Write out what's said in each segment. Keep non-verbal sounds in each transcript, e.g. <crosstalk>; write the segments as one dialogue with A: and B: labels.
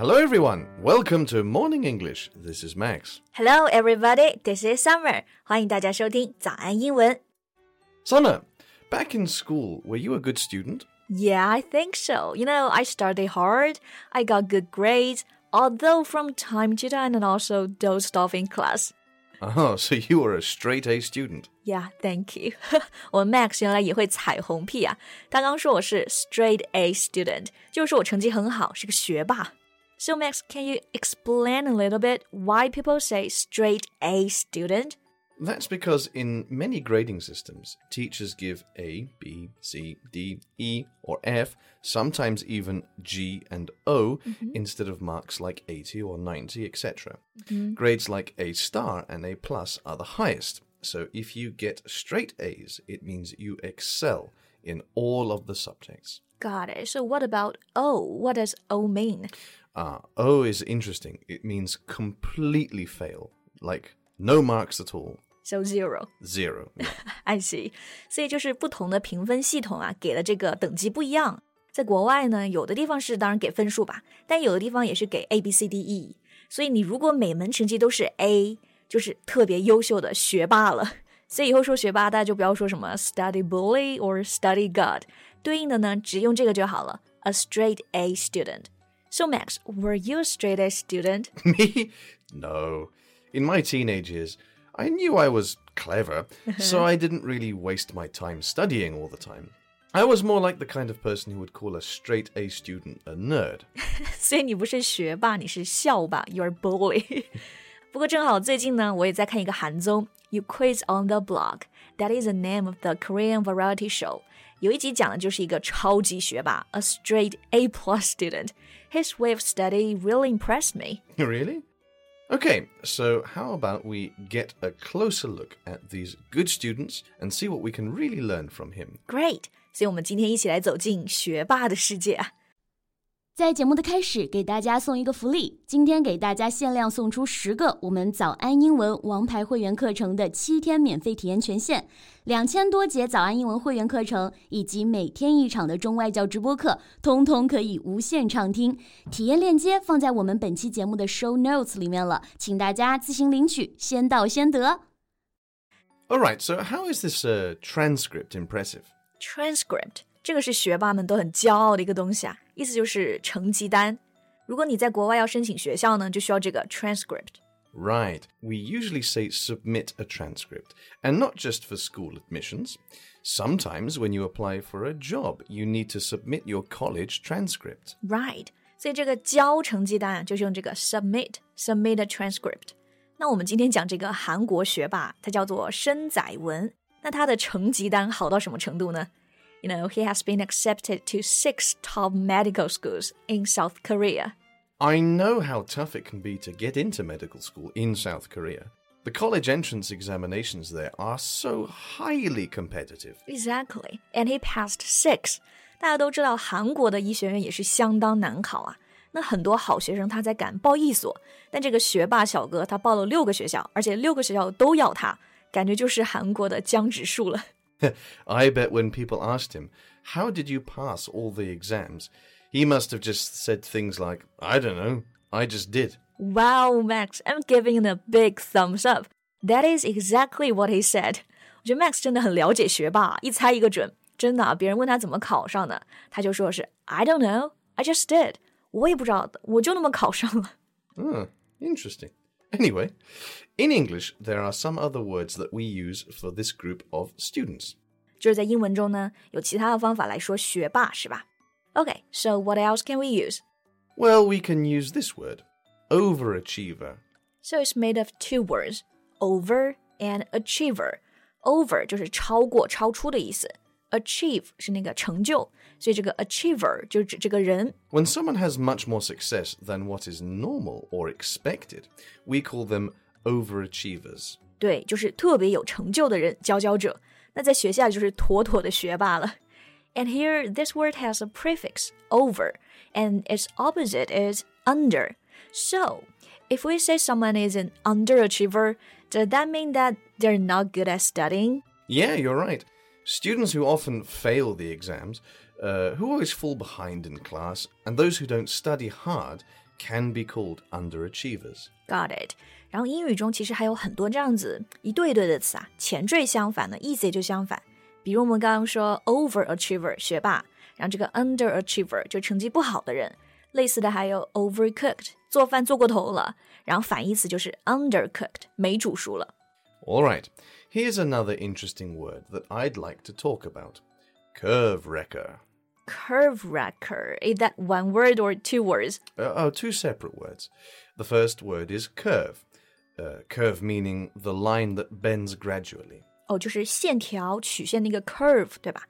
A: Hello, everyone. Welcome to Morning English. This is Max.
B: Hello, everybody. This is Summer. 欢迎大家收听早安英文。
A: Summer, back in school, were you a good student?
B: Yeah, I think so. You know, I studied hard. I got good grades. Although from time to time and also dozed off in class.
A: Oh, <laughs> so you were a straight A student.
B: Yeah, thank you. <laughs> 我 Max 原来也会彩虹屁啊！他刚说我是 straight A student，就是说我成绩很好，是个学霸。 So Max, can you explain a little bit why people say straight A student?
A: That's because in many grading systems, teachers give A, B, C, D, E, or F, sometimes even G and O, mm-hmm. instead of marks like 80 or 90, etc. Mm-hmm. Grades like A star and A plus are the highest. So if you get straight A's, it means you excel in all of the subjects.
B: Got it. So what about O? What does O mean?
A: Ah, O is interesting. It means completely fail, like no marks at all,
B: So zero.
A: zero. Yeah. <laughs>
B: I see. 所以就是不同的评分系统啊，给的这个等级不一样。在国外呢，有的地方是当然给分数吧，但有的地方也是给 A、B、C、D、E。所以你如果每门成绩都是 A，就是特别优秀的学霸了。所以以后说学霸，大家就不要说什么 <laughs> study bully or study god，对应的呢，只用这个就好了，a straight A student。 So Max, were you a straight A student? <laughs>
A: Me? No. In my teenage years, I knew I was clever, so I didn't really waste my time studying all the time. I was more like the kind of person who would call a straight A student a nerd. <laughs>
B: 所以你不是学霸，你是校霸，You're bully <laughs> 。不过正好最近呢，我也在看一个韩综《You Quiz on the Block》，That is the name of the Korean variety show。有一集讲的就是一个超级学霸，a straight A plus student。 His way of study really impressed me. <laughs>
A: really? Okay, so how about we get a closer look at these good students and see what we can really learn from him?
B: Great！所以我们今天一起来走进学霸的世界啊。
C: 在节目的开始，给大家送一个福利，今天给大家限量送出十个我们早安英文王牌会员课程的七天免费体验权限，两千多节早安英文会员课程以及每天一场的中外教直播课，通通可以无限畅听。体验链接放在我们本期节目的 show notes 里面了，请大家自行领取，先到先得。
A: All right, so how is this uh, transcript impressive?
B: transcript 这个是学霸们都很骄傲的一个东西啊，意思就是成绩单。如果你在国外要申请学校呢，就需要这个 transcript。
A: Right. We usually say submit a transcript, and not just for school admissions. Sometimes when you apply for a job, you need to submit your college transcript.
B: Right. 所以这个交成绩单就是用这个 submit submit a transcript。那我们今天讲这个韩国学霸，他叫做申宰文。那他的成绩单好到什么程度呢？？You know, he has been accepted to six top medical schools in South Korea.
A: I know how tough it can be to get into medical school in South Korea. The college entrance examinations there are so highly competitive.
B: Exactly, and he passed six. 大家都知道，韩国的医学院也是相当难考啊。那很多好学生他才敢报一所，但这个学霸小哥他报了六个学校，而且六个学校都要他，感觉就是韩国的江直树了。 <laughs>
A: I bet when people asked him, How did you pass all the exams? He must have just said things like, I don't know, I just did.
B: Wow, Max, I'm giving him a big thumbs up. That is exactly what he said. 我觉得 Max 真的很了解学霸，一猜一个准。真的啊，别人问他怎么考上的，他就说是 I don't know, I just did。我也不知道，我就那么考上了。
A: Ah, interesting. Anyway, in English, there are some other words that we use for this group of students.
B: 就是在英文中呢，有其他的方法来说学霸，是吧？Okay, so what else can we use?
A: Well, we can use this word overachiever.
B: So it's made of two words, over and achiever. Over 就是超过、超出的意思 ，achieve 是那个成就，所以这个 achiever 就指这个人。
A: When someone has much more success than what is normal or expected, we call them overachievers.
B: 对，就是特别有成就的人，佼佼者。那在学校就是妥妥的学霸了。And here, this word has a prefix over, and its opposite is under. So, if we say someone is an underachiever, does that mean that they're not good at studying?
A: Yeah, you're right. Students who often fail the exams, uh, who always fall behind in class, and those who don't study hard can be called underachievers.
B: Got it。然后英语中其实还有很多这样子一对一对的词啊，前缀相反的意思也就相反。比如我们刚刚说 overachiever 学霸，然后这个 underachiever 就成绩不好的人。类似的还有 overcooked 做饭做过头了，然后反义词就是 undercooked 没煮熟了。
A: All right, here's another interesting word that I'd like to talk about curve wrecker.
B: Curve wrecker is that one word or two words?
A: Uh, oh, two separate words. The first word is curve. Uh, curve meaning the line that bends gradually.
B: 哦，就是线条曲线那个 curve，对吧？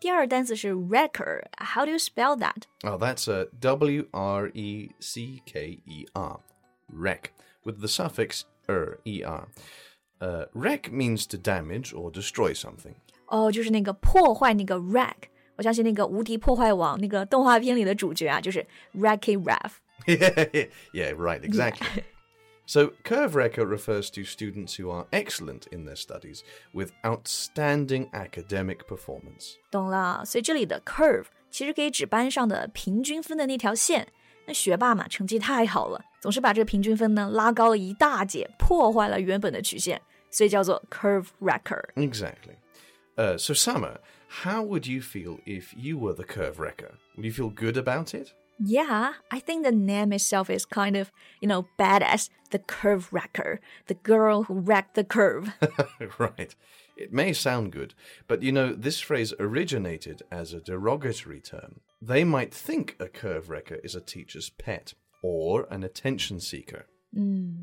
B: 第二单词是 wrecker，How do you spell that?
A: Oh, that's a W R E C K E R. Wreck, with the suffix er, er. 呃，wreck means to damage or destroy something。
B: 哦，就是那个破坏那个 wreck。我相信那个《无敌破坏王》那个动画片里的主角啊，就是 Wreck-It Ralph。
A: yeah, <laughs> right, exactly. Yeah. So, curve wrecker refers to students who are excellent in their studies with outstanding academic performance.
B: 懂了，所以这里的 curve 其实可以指班上的平均分的那条线。那学霸嘛，成绩太好了，总是把这个平均分呢拉高了一大截，破坏了原本的曲线，所以叫做 curve wrecker。
A: Exactly. Uh, so, Summer, how would you feel if you were the curve wrecker? Would you feel good about it?
B: Yeah, I think the name itself is kind of, you know, badass. The curve wrecker, the girl who wrecked the curve. <laughs>
A: right. It may sound good, but you know, this phrase originated as a derogatory term. They might think a curve wrecker is a teacher's pet or an attention seeker.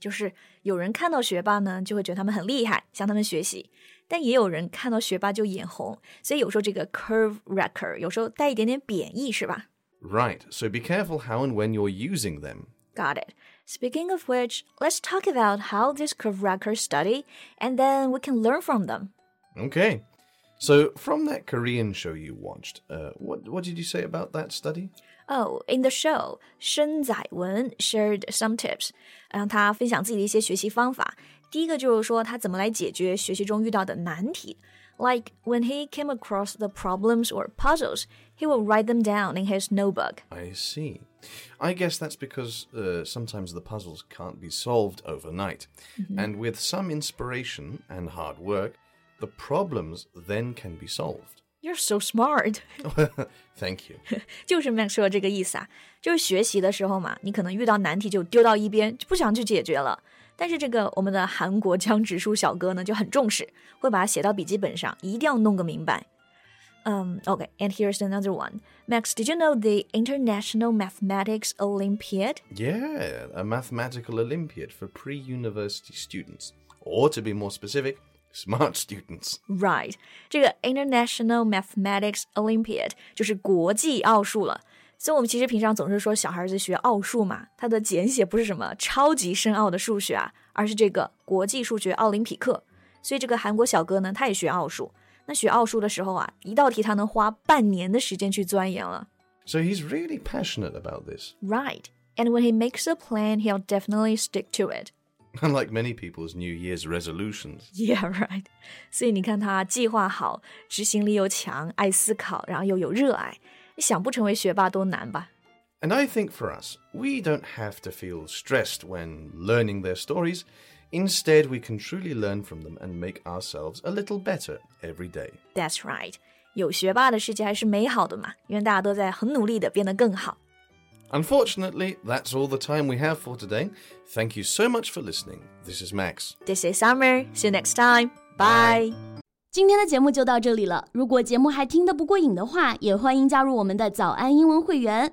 B: 就是有人看到学霸呢，就会觉得他们很厉害，向他们学习；但也有人看到学霸就眼红，所以有时候这个 curve wrecker 有时候带一点点贬义，是吧
A: Right, so be careful how and when you're using them.
B: ？Got it. Speaking of which, let's talk about how these curve wreckers study, and then we can learn from them.
A: Okay. So, from that Korean show you watched, uh, what, what did you say about that study?
B: Oh, in the show, 申载文 shared some tips，让他分享自己的一些学习方法。第一个就是说他怎么来解决学习中遇到的难题。Like when he came across the problems or puzzles, he will write them down in his notebook.
A: I see. I guess that's because uh, sometimes the puzzles can't be solved overnight. And with some inspiration and hard work, the problems then can be solved.
B: You're so smart. <laughs> <laughs>
A: Thank you. <laughs>
B: 就是 Max 说的这个意思啊，就是学习的时候嘛，你可能遇到难题就丢到一边，就不想去解决了。但是这个我们的韩国江直树小哥呢就很重视，会把它写到笔记本上，一定要弄个明白。Um, okay, and here's another one. Max, did you know the International Mathematics Olympiad?
A: Yeah, a mathematical Olympiad for pre university students. Or to be more specific, smart students.
B: Right，这个 International Mathematics Olympiad 就是国际奥数了。所以，我们其实平常总是说小孩子学奥数嘛，它的简写不是什么超级深奥的数学啊，而是这个国际数学奥林匹克。所以，这个韩国小哥呢，他也学奥数。那学奥数的时候啊，一道题他能花半年的时间去钻研了。
A: So he's really passionate about this.
B: Right. And when he makes a plan, he'll definitely stick to it. <laughs>
A: Unlike many people's New Year's resolutions.
B: Yeah, <laughs> right. 所以你看他计划好，执行力又强，爱思考，然后又有热爱，想不成为学霸都难吧？
A: And I think for us, we don't have to feel stressed when learning their stories. Instead, we can truly learn from them and make ourselves a little better every day.
B: That's right. 有学霸的世界还是美好的嘛，因为大家都在很努力的变得更好。
A: Unfortunately, that's all the time we have for today. Thank you so much for listening. This is Max.
B: This is Summer. See you next time. Bye.
C: 今天的节目就到这里了。如果节目还听得不过瘾的话，也欢迎加入我们的早安英文会员。